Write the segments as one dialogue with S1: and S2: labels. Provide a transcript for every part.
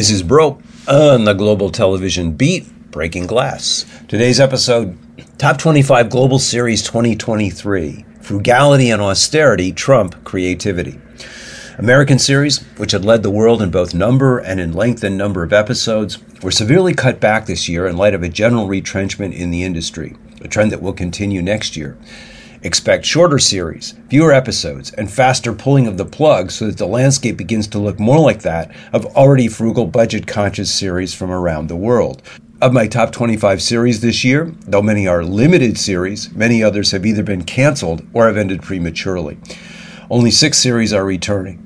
S1: This is Broe on the Global Television Beat, Breaking Glass. Today's episode Top 25 Global Series 2023 Frugality and Austerity Trump Creativity. American series, which had led the world in both number and in length and number of episodes, were severely cut back this year in light of a general retrenchment in the industry, a trend that will continue next year. Expect shorter series, fewer episodes, and faster pulling of the plug so that the landscape begins to look more like that of already frugal budget conscious series from around the world. Of my top 25 series this year, though many are limited series, many others have either been canceled or have ended prematurely. Only six series are returning.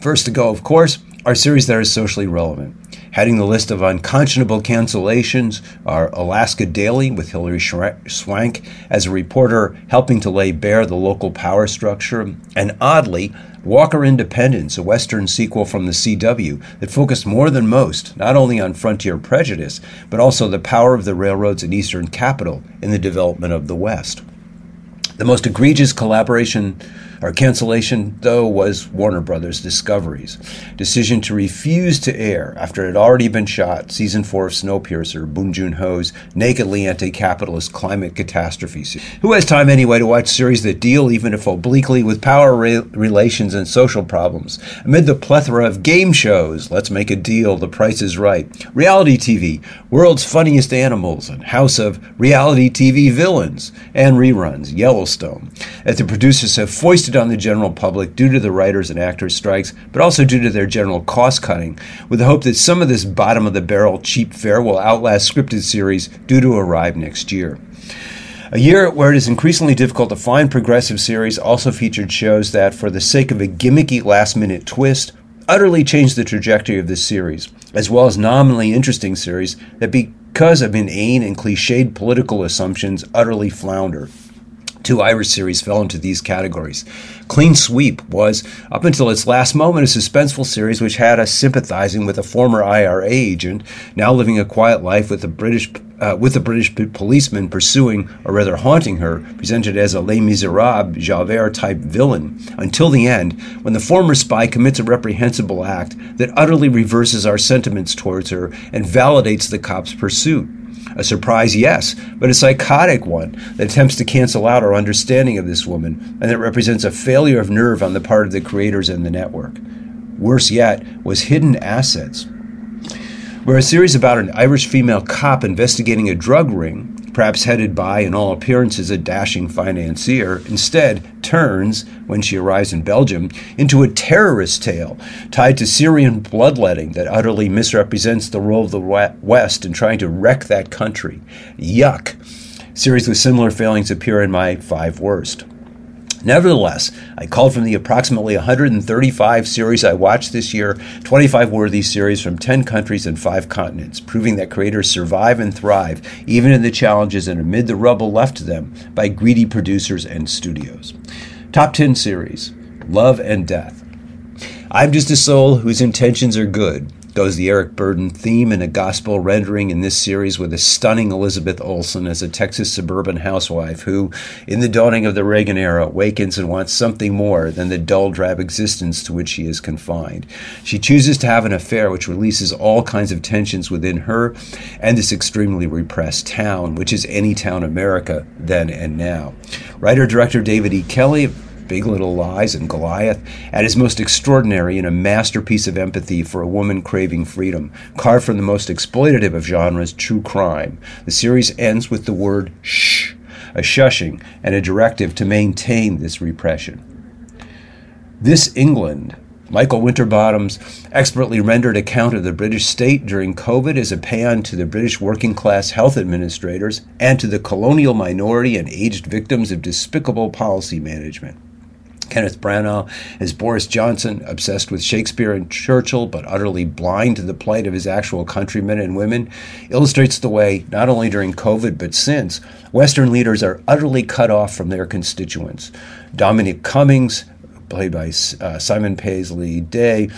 S1: First to go, of course, are series that are socially relevant. Heading the list of unconscionable cancellations are Alaska Daily with Hilary Swank as a reporter helping to lay bare the local power structure, and oddly, Walker Independence, a Western sequel from the CW that focused more than most not only on frontier prejudice, but also the power of the railroads in Eastern capital in the development of the West. The most egregious collaboration our cancellation, though, was Warner Brothers Discovery's decision to refuse to air, after it had already been shot, season four of Snowpiercer, Bong Joon Ho's nakedly anti capitalist climate catastrophe. Series. Who has time anyway to watch series that deal, even if obliquely, with power re- relations and social problems? Amid the plethora of game shows, Let's Make a Deal, The Price is Right, reality TV, World's Funniest Animals, and House of Reality TV Villains, and reruns, Yellowstone, that the producers have foisted on the general public due to the writers and actors strikes, but also due to their general cost cutting, with the hope that some of this bottom of the barrel cheap fare will outlast scripted series due to arrive next year. A year where it is increasingly difficult to find progressive series also featured shows that, for the sake of a gimmicky last minute twist, utterly changed the trajectory of this series, as well as nominally interesting series that, because of inane and cliched political assumptions, utterly flounder. Two Irish series fell into these categories. Clean Sweep was, up until its last moment, a suspenseful series which had us sympathizing with a former IRA agent, now living a quiet life with a British uh, with a British policeman pursuing, or rather haunting her, presented as a Les Miserables Javert type villain, until the end, when the former spy commits a reprehensible act that utterly reverses our sentiments towards her and validates the cop's pursuit. A surprise, yes, but a psychotic one that attempts to cancel out our understanding of this woman and that represents a failure of nerve on the part of the creators and the network. Worse yet was Hidden Assets, where a series about an Irish female cop investigating a drug ring perhaps headed by, in all appearances, a dashing financier, instead turns, when she arrives in Belgium, into a terrorist tale tied to Syrian bloodletting that utterly misrepresents the role of the West in trying to wreck that country. Yuck! Series with similar failings appear in my five worst. Nevertheless, I called from the approximately 135 series I watched this year 25 worthy series from 10 countries and 5 continents, proving that creators survive and thrive even in the challenges and amid the rubble left to them by greedy producers and studios. Top 10 series Love and Death. I'm just a soul whose intentions are good goes the Eric Burdon theme in a gospel rendering in this series with a stunning Elizabeth Olsen as a Texas suburban housewife who, in the dawning of the Reagan era, wakens and wants something more than the dull, drab existence to which she is confined. She chooses to have an affair which releases all kinds of tensions within her and this extremely repressed town, which is any town America then and now. Writer director David E. Kelley Big Little Lies and Goliath, at his most extraordinary in a masterpiece of empathy for a woman craving freedom, carved from the most exploitative of genres, true crime. The series ends with the word shh, a shushing and a directive to maintain this repression. This England Michael Winterbottom's expertly rendered account of the British state during COVID is a paean to the British working class health administrators and to the colonial minority and aged victims of despicable policy management. Kenneth Branagh as Boris Johnson, obsessed with Shakespeare and Churchill, but utterly blind to the plight of his actual countrymen and women, illustrates the way, not only during COVID but since, Western leaders are utterly cut off from their constituents. Dominic Cummings, played by uh, Simon Paisley Day,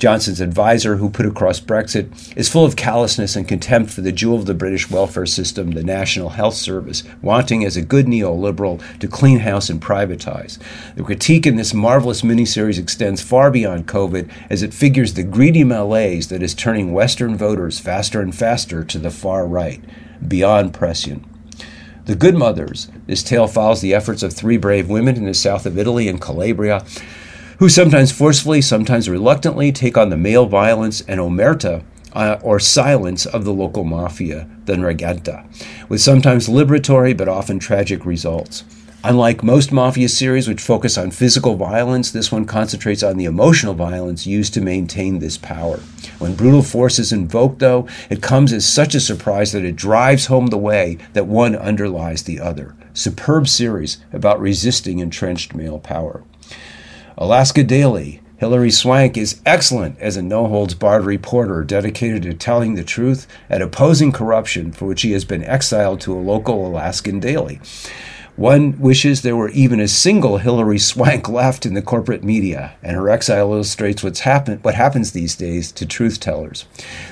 S1: Johnson's advisor, who put across Brexit, is full of callousness and contempt for the jewel of the British welfare system, the National Health Service, wanting, as a good neoliberal, to clean house and privatize. The critique in this marvelous miniseries extends far beyond COVID as it figures the greedy malaise that is turning Western voters faster and faster to the far right, beyond prescient. The Good Mothers. This tale follows the efforts of three brave women in the south of Italy and Calabria who sometimes forcefully, sometimes reluctantly take on the male violence and omerta uh, or silence of the local mafia, the Ndrangheta, with sometimes liberatory but often tragic results. Unlike most mafia series which focus on physical violence, this one concentrates on the emotional violence used to maintain this power. When brutal force is invoked, though, it comes as such a surprise that it drives home the way that one underlies the other. Superb series about resisting entrenched male power. Alaska Daily. Hilary Swank is excellent as a no holds barred reporter dedicated to telling the truth and opposing corruption for which he has been exiled to a local Alaskan daily. One wishes there were even a single Hilary Swank left in the corporate media, and her exile illustrates what's happen- what happens these days to truth tellers.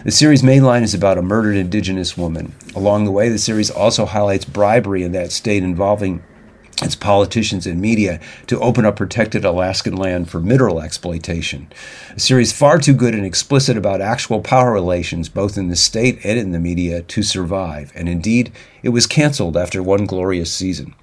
S1: The series' main line is about a murdered indigenous woman. Along the way, the series also highlights bribery in that state involving its politicians and media to open up protected Alaskan land for mineral exploitation. A series far too good and explicit about actual power relations, both in the state and in the media, to survive. And indeed, it was canceled after one glorious season.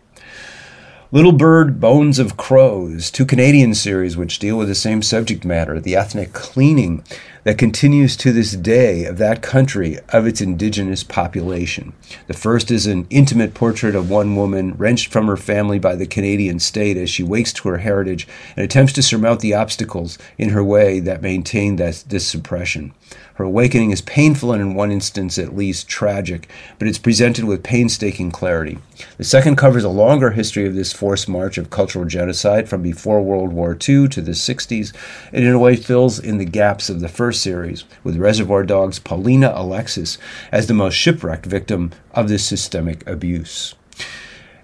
S1: Little Bird, Bones of Crows, two Canadian series which deal with the same subject matter, the ethnic cleaning that continues to this day of that country of its indigenous population. The first is an intimate portrait of one woman wrenched from her family by the Canadian state as she wakes to her heritage and attempts to surmount the obstacles in her way that maintain this suppression. Her awakening is painful and, in one instance at least, tragic, but it's presented with painstaking clarity. The second covers a longer history of this forced march of cultural genocide from before World War II to the 60s, and in a way fills in the gaps of the first series, with Reservoir Dogs' Paulina Alexis as the most shipwrecked victim of this systemic abuse.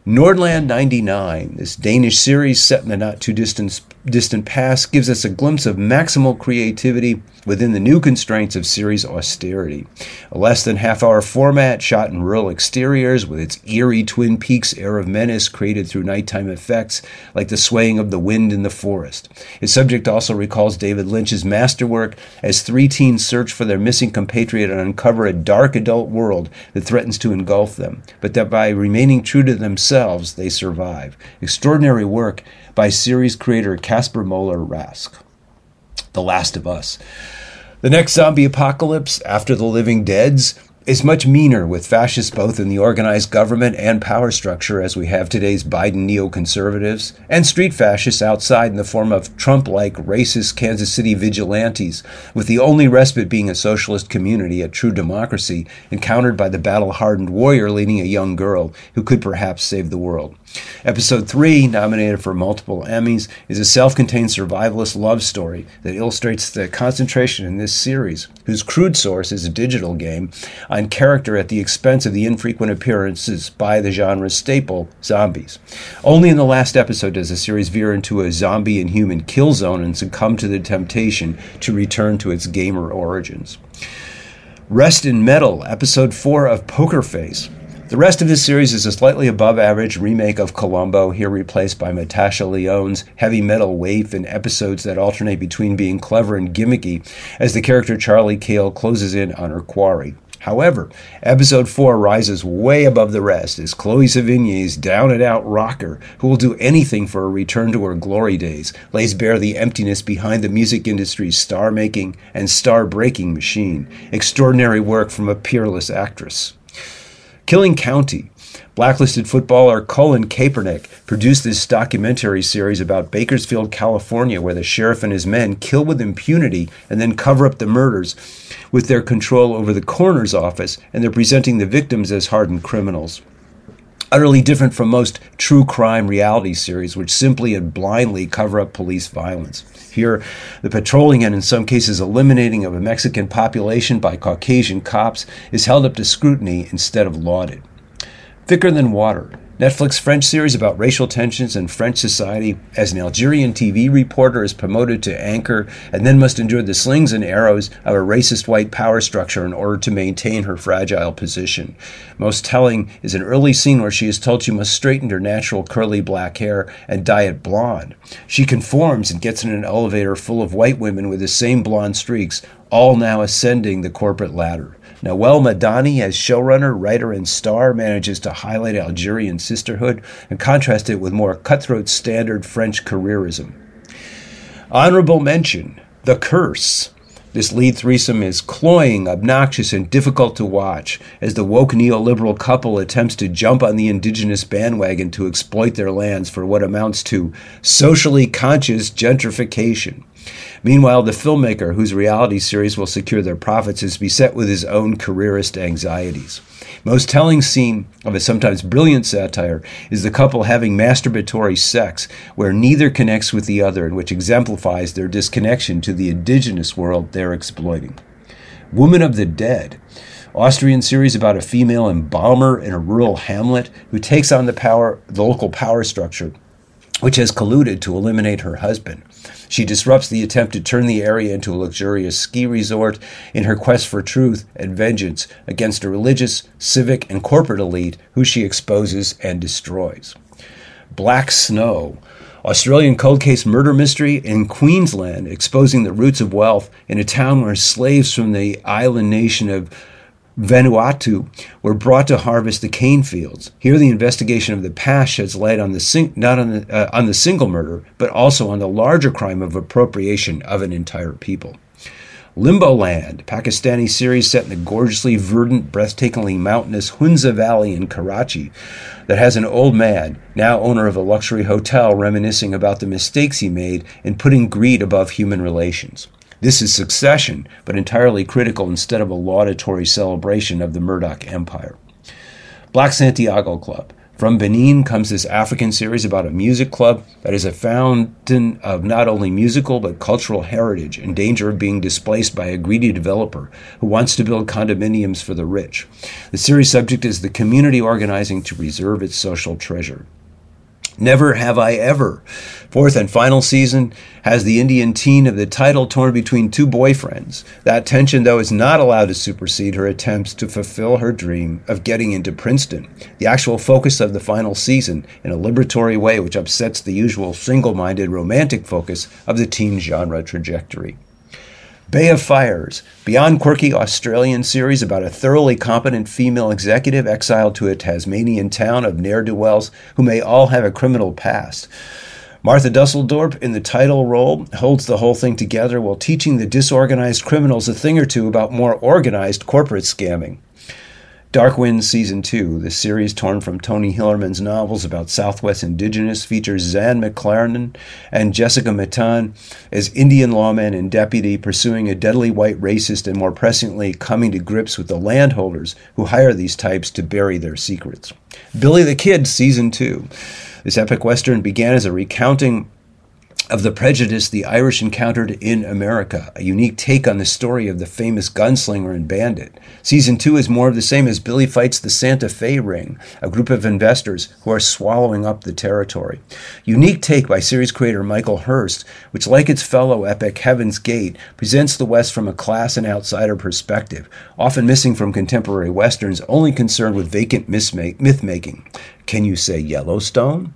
S1: Nordland 99, this Danish series set in the not too distant, distant past, gives us a glimpse of maximal creativity within the new constraints of series austerity. A less than half hour format shot in rural exteriors with its eerie Twin Peaks air of menace created through nighttime effects like the swaying of the wind in the forest. Its subject also recalls David Lynch's masterwork as three teens search for their missing compatriot and uncover a dark adult world that threatens to engulf them, but that by remaining true to themselves, they survive. Extraordinary work by series creator Casper Moller Rask. The Last of Us. The next zombie apocalypse, after the living deads, is much meaner with fascists both in the organized government and power structure as we have today's Biden neoconservatives, and street fascists outside in the form of Trump like racist Kansas City vigilantes, with the only respite being a socialist community, a true democracy, encountered by the battle hardened warrior leading a young girl who could perhaps save the world. Episode 3, nominated for multiple Emmys, is a self contained survivalist love story that illustrates the concentration in this series, whose crude source is a digital game, on character at the expense of the infrequent appearances by the genre's staple, zombies. Only in the last episode does the series veer into a zombie and human kill zone and succumb to the temptation to return to its gamer origins. Rest in Metal, Episode 4 of Poker Face, the rest of this series is a slightly above average remake of Columbo, here replaced by Natasha Lyonne's heavy metal waif in episodes that alternate between being clever and gimmicky as the character Charlie Cale closes in on her quarry. However, episode 4 rises way above the rest as Chloe Sevigny's down and out rocker, who will do anything for a return to her glory days, lays bare the emptiness behind the music industry's star making and star breaking machine. Extraordinary work from a peerless actress. Killing County. Blacklisted footballer Colin Kaepernick produced this documentary series about Bakersfield, California, where the sheriff and his men kill with impunity and then cover up the murders with their control over the coroner's office, and they're presenting the victims as hardened criminals utterly different from most true crime reality series, which simply and blindly cover up police violence. Here, the patrolling and in some cases eliminating of a Mexican population by Caucasian cops is held up to scrutiny instead of lauded. Thicker Than Water Netflix French series about racial tensions in French society as an Algerian TV reporter is promoted to anchor and then must endure the slings and arrows of a racist white power structure in order to maintain her fragile position. Most telling is an early scene where she is told she must straighten her natural curly black hair and dye it blonde. She conforms and gets in an elevator full of white women with the same blonde streaks, all now ascending the corporate ladder. Nawal Madani, as showrunner, writer, and star, manages to highlight Algerian sisterhood and contrast it with more cutthroat standard French careerism. Honorable mention The Curse. This lead threesome is cloying, obnoxious, and difficult to watch as the woke neoliberal couple attempts to jump on the indigenous bandwagon to exploit their lands for what amounts to socially conscious gentrification. Meanwhile, the filmmaker, whose reality series will secure their profits, is beset with his own careerist anxieties. Most telling scene of a sometimes brilliant satire is the couple having masturbatory sex, where neither connects with the other and which exemplifies their disconnection to the indigenous world they're exploiting. Woman of the Dead, Austrian series about a female embalmer in a rural hamlet who takes on the power, the local power structure, which has colluded to eliminate her husband. She disrupts the attempt to turn the area into a luxurious ski resort in her quest for truth and vengeance against a religious, civic, and corporate elite who she exposes and destroys. Black Snow, Australian cold case murder mystery in Queensland, exposing the roots of wealth in a town where slaves from the island nation of Vanuatu were brought to harvest the cane fields. Here, the investigation of the past sheds light on the sing- not on the, uh, on the single murder, but also on the larger crime of appropriation of an entire people. Limbo Land, Pakistani series set in the gorgeously verdant, breathtakingly mountainous Hunza Valley in Karachi, that has an old man, now owner of a luxury hotel, reminiscing about the mistakes he made in putting greed above human relations. This is succession, but entirely critical instead of a laudatory celebration of the Murdoch empire. Black Santiago Club. From Benin comes this African series about a music club that is a fountain of not only musical but cultural heritage in danger of being displaced by a greedy developer who wants to build condominiums for the rich. The series subject is the community organizing to preserve its social treasure. Never Have I Ever. Fourth and final season has the Indian teen of the title torn between two boyfriends. That tension, though, is not allowed to supersede her attempts to fulfill her dream of getting into Princeton. The actual focus of the final season, in a liberatory way which upsets the usual single minded romantic focus of the teen genre trajectory. Bay of Fires, beyond quirky Australian series about a thoroughly competent female executive exiled to a Tasmanian town of ne'er do wells who may all have a criminal past. Marta Dusseldorp, in the title role, holds the whole thing together while teaching the disorganized criminals a thing or two about more organized corporate scamming. Dark Winds Season 2, the series torn from Tony Hillerman's novels about Southwest Indigenous, features Zahn McClarnon and Jessica Matten as Indian lawmen and deputy pursuing a deadly white racist and more pressingly coming to grips with the landholders who hire these types to bury their secrets. Billy the Kid Season 2. This epic western began as a recounting of the prejudice the Irish encountered in America, a unique take on the story of the famous gunslinger and bandit. Season two is more of the same as Billy fights the Santa Fe Ring, a group of investors who are swallowing up the territory. Unique take by series creator Michael Hirst, which, like its fellow epic Heaven's Gate, presents the West from a class and outsider perspective, often missing from contemporary westerns, only concerned with vacant myth making. Can you say Yellowstone?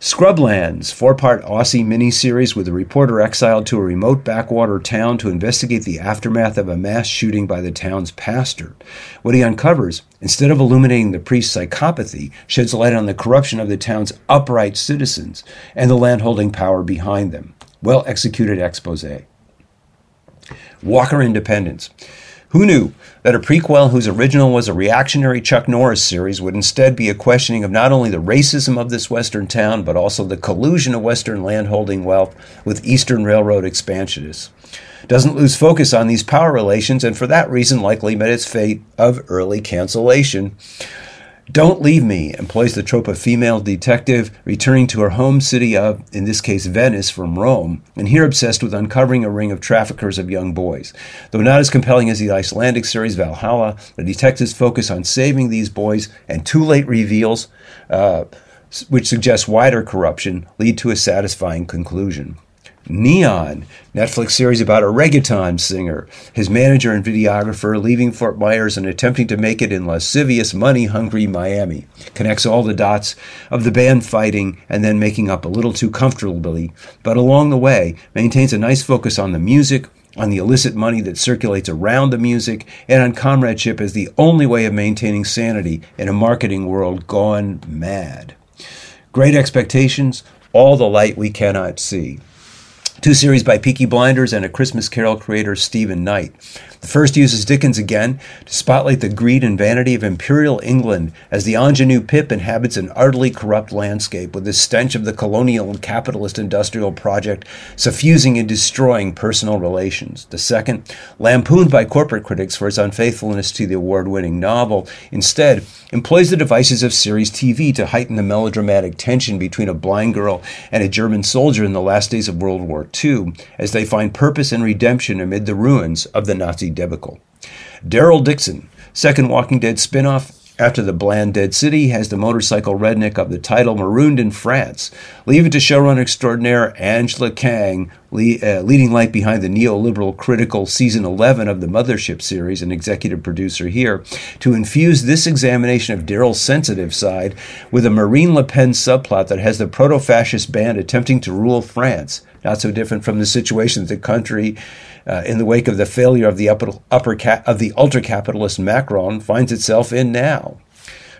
S1: Scrublands, four part Aussie miniseries with a reporter exiled to a remote backwater town to investigate the aftermath of a mass shooting by the town's pastor. What he uncovers, instead of illuminating the priest's psychopathy, sheds light on the corruption of the town's upright citizens and the landholding power behind them. Well executed expose. Walker Independence. Who knew that a prequel whose original was a reactionary Chuck Norris series would instead be a questioning of not only the racism of this Western town, but also the collusion of Western landholding wealth with Eastern Railroad expansionists? Doesn't lose focus on these power relations, and for that reason likely met its fate of early cancellation. Don't Leave Me employs the trope of female detective returning to her home city of, in this case, Venice from Rome, and here obsessed with uncovering a ring of traffickers of young boys. Though not as compelling as the Icelandic series Valhalla, the detectives focus on saving these boys, and too late reveals, uh, which suggest wider corruption, lead to a satisfying conclusion. Neon, Netflix series about a reggaeton singer, his manager and videographer leaving Fort Myers and attempting to make it in lascivious, money hungry Miami. Connects all the dots of the band fighting and then making up a little too comfortably, but along the way maintains a nice focus on the music, on the illicit money that circulates around the music, and on comradeship as the only way of maintaining sanity in a marketing world gone mad. Great expectations, all the light we cannot see. Two series by Peaky Blinders and A Christmas Carol creator Steven Knight. The first uses Dickens again to spotlight the greed and vanity of imperial England as the ingenue Pip inhabits an utterly corrupt landscape with the stench of the colonial and capitalist industrial project suffusing and destroying personal relations. The second, lampooned by corporate critics for its unfaithfulness to the award winning novel, instead employs the devices of series TV to heighten the melodramatic tension between a blind girl and a German soldier in the last days of World War II as they find purpose and redemption amid the ruins of the Nazi debacle. Daryl Dixon, second Walking Dead spinoff after the bland Dead City, has the motorcycle redneck of the title marooned in France. Leave it to showrunner extraordinaire Angela Kang, uh, leading light behind the neoliberal critical season 11 of the Mothership series, and executive producer here, to infuse this examination of Daryl's sensitive side with a Marine Le Pen subplot that has the proto fascist band attempting to rule France. Not so different from the situation that the country uh, in the wake of the failure of the upper, upper ca- of the ultra capitalist Macron finds itself in now.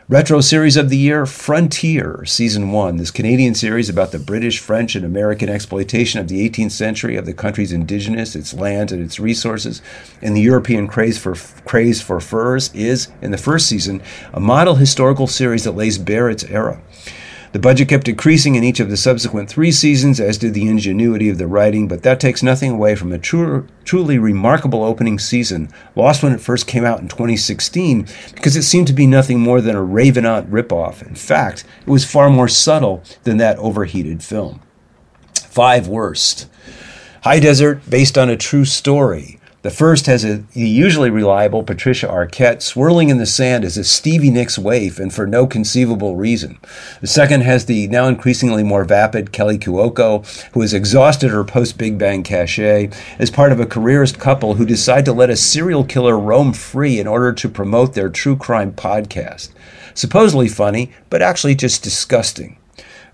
S1: Retro series of the year Frontier, Season 1. This Canadian series about the British, French, and American exploitation of the 18th century of the country's indigenous, its land, and its resources, and the European craze for, craze for furs is, in the first season, a model historical series that lays bare its era. The budget kept decreasing in each of the subsequent three seasons, as did the ingenuity of the writing, but that takes nothing away from a true, truly remarkable opening season, lost when it first came out in 2016 because it seemed to be nothing more than a Revenant ripoff. In fact, it was far more subtle than that overheated film. Five worst. High Desert, based on a true story. The first has a usually reliable Patricia Arquette swirling in the sand as a Stevie Nicks waif and for no conceivable reason. The second has the now increasingly more vapid Kaley Cuoco, who has exhausted her post Big Bang cachet as part of a careerist couple who decide to let a serial killer roam free in order to promote their true crime podcast. Supposedly funny, but actually just disgusting.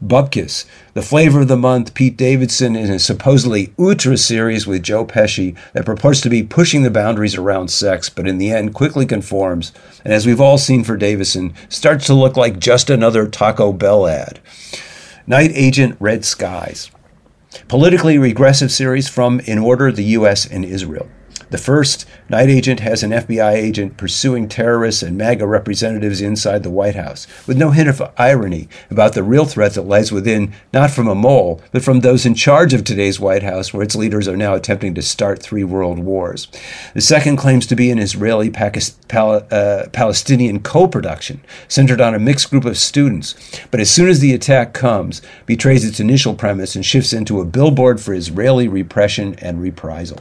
S1: Bupkis, the flavor of the month, Pete Davidson in a supposedly ultra series with Joe Pesci that purports to be pushing the boundaries around sex, but in the end quickly conforms, and as we've all seen for Davidson, starts to look like just another Taco Bell ad. Night Agent Red Skies. Politically regressive series from In Order, the U.S. and Israel. The first, Night Agent has an FBI agent pursuing terrorists and MAGA representatives inside the White House, with no hint of irony about the real threat that lies within, not from a mole, but from those in charge of today's White House, where its leaders are now attempting to start three world wars. The second claims to be an Israeli uh, Palestinian co production, centered on a mixed group of students, but as soon as the attack comes, betrays its initial premise and shifts into a billboard for Israeli repression and reprisal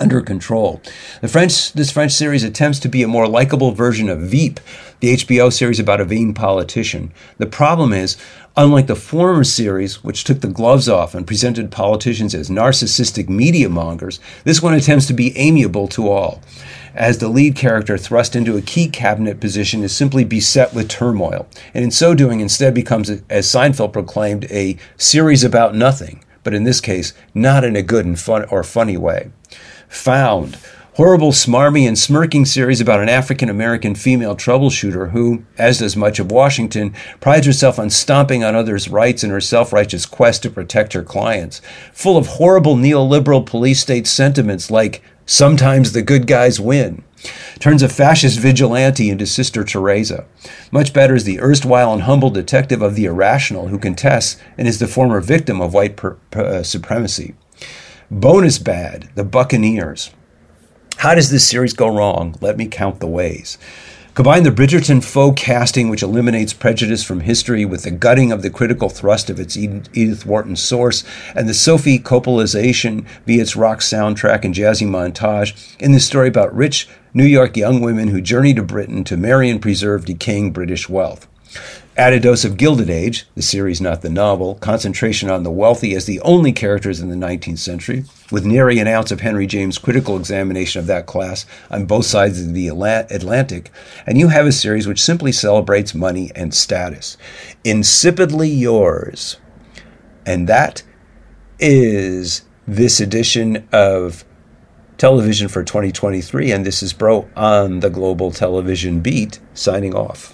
S1: under control. The French, this French series attempts to be a more likable version of Veep, the HBO series about a vain politician. The problem is, unlike the former series, which took the gloves off and presented politicians as narcissistic media mongers, this one attempts to be amiable to all. As the lead character thrust into a key cabinet position is simply beset with turmoil, and in so doing instead becomes, as Seinfeld proclaimed, a series about nothing, but in this case, not in a good and fun or funny way. Found. Horrible, smarmy, and smirking series about an African American female troubleshooter who, as does much of Washington, prides herself on stomping on others' rights in her self righteous quest to protect her clients. Full of horrible neoliberal police state sentiments like Sometimes the good guys win. Turns a fascist vigilante into Sister Teresa. Much better is the erstwhile and humble detective of the irrational who contests and is the former victim of white per, per, uh, supremacy. Bonus bad, The Buccaneers. How does this series go wrong? Let me count the ways. Combine the Bridgerton faux casting, which eliminates prejudice from history, with the gutting of the critical thrust of its Edith Wharton source, and the Sophie Coppolaization via its rock soundtrack and jazzy montage in this story about rich New York young women who journey to Britain to marry and preserve decaying British wealth. Add a dose of Gilded Age, the series, not the novel, concentration on the wealthy as the only characters in the 19th century, with nary an ounce of Henry James' critical examination of that class on both sides of the Atlantic, and you have a series which simply celebrates money and status. Insipidly yours. And that is this edition of Television for 2023, and this is Broe on the Global Television Beat, signing off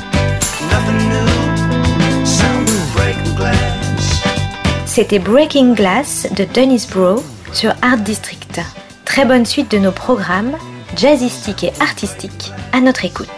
S2: C'était Breaking Glass de Dennis Bro sur Art District. Très bonne suite de nos programmes, jazzistiques et artistiques, à notre écoute.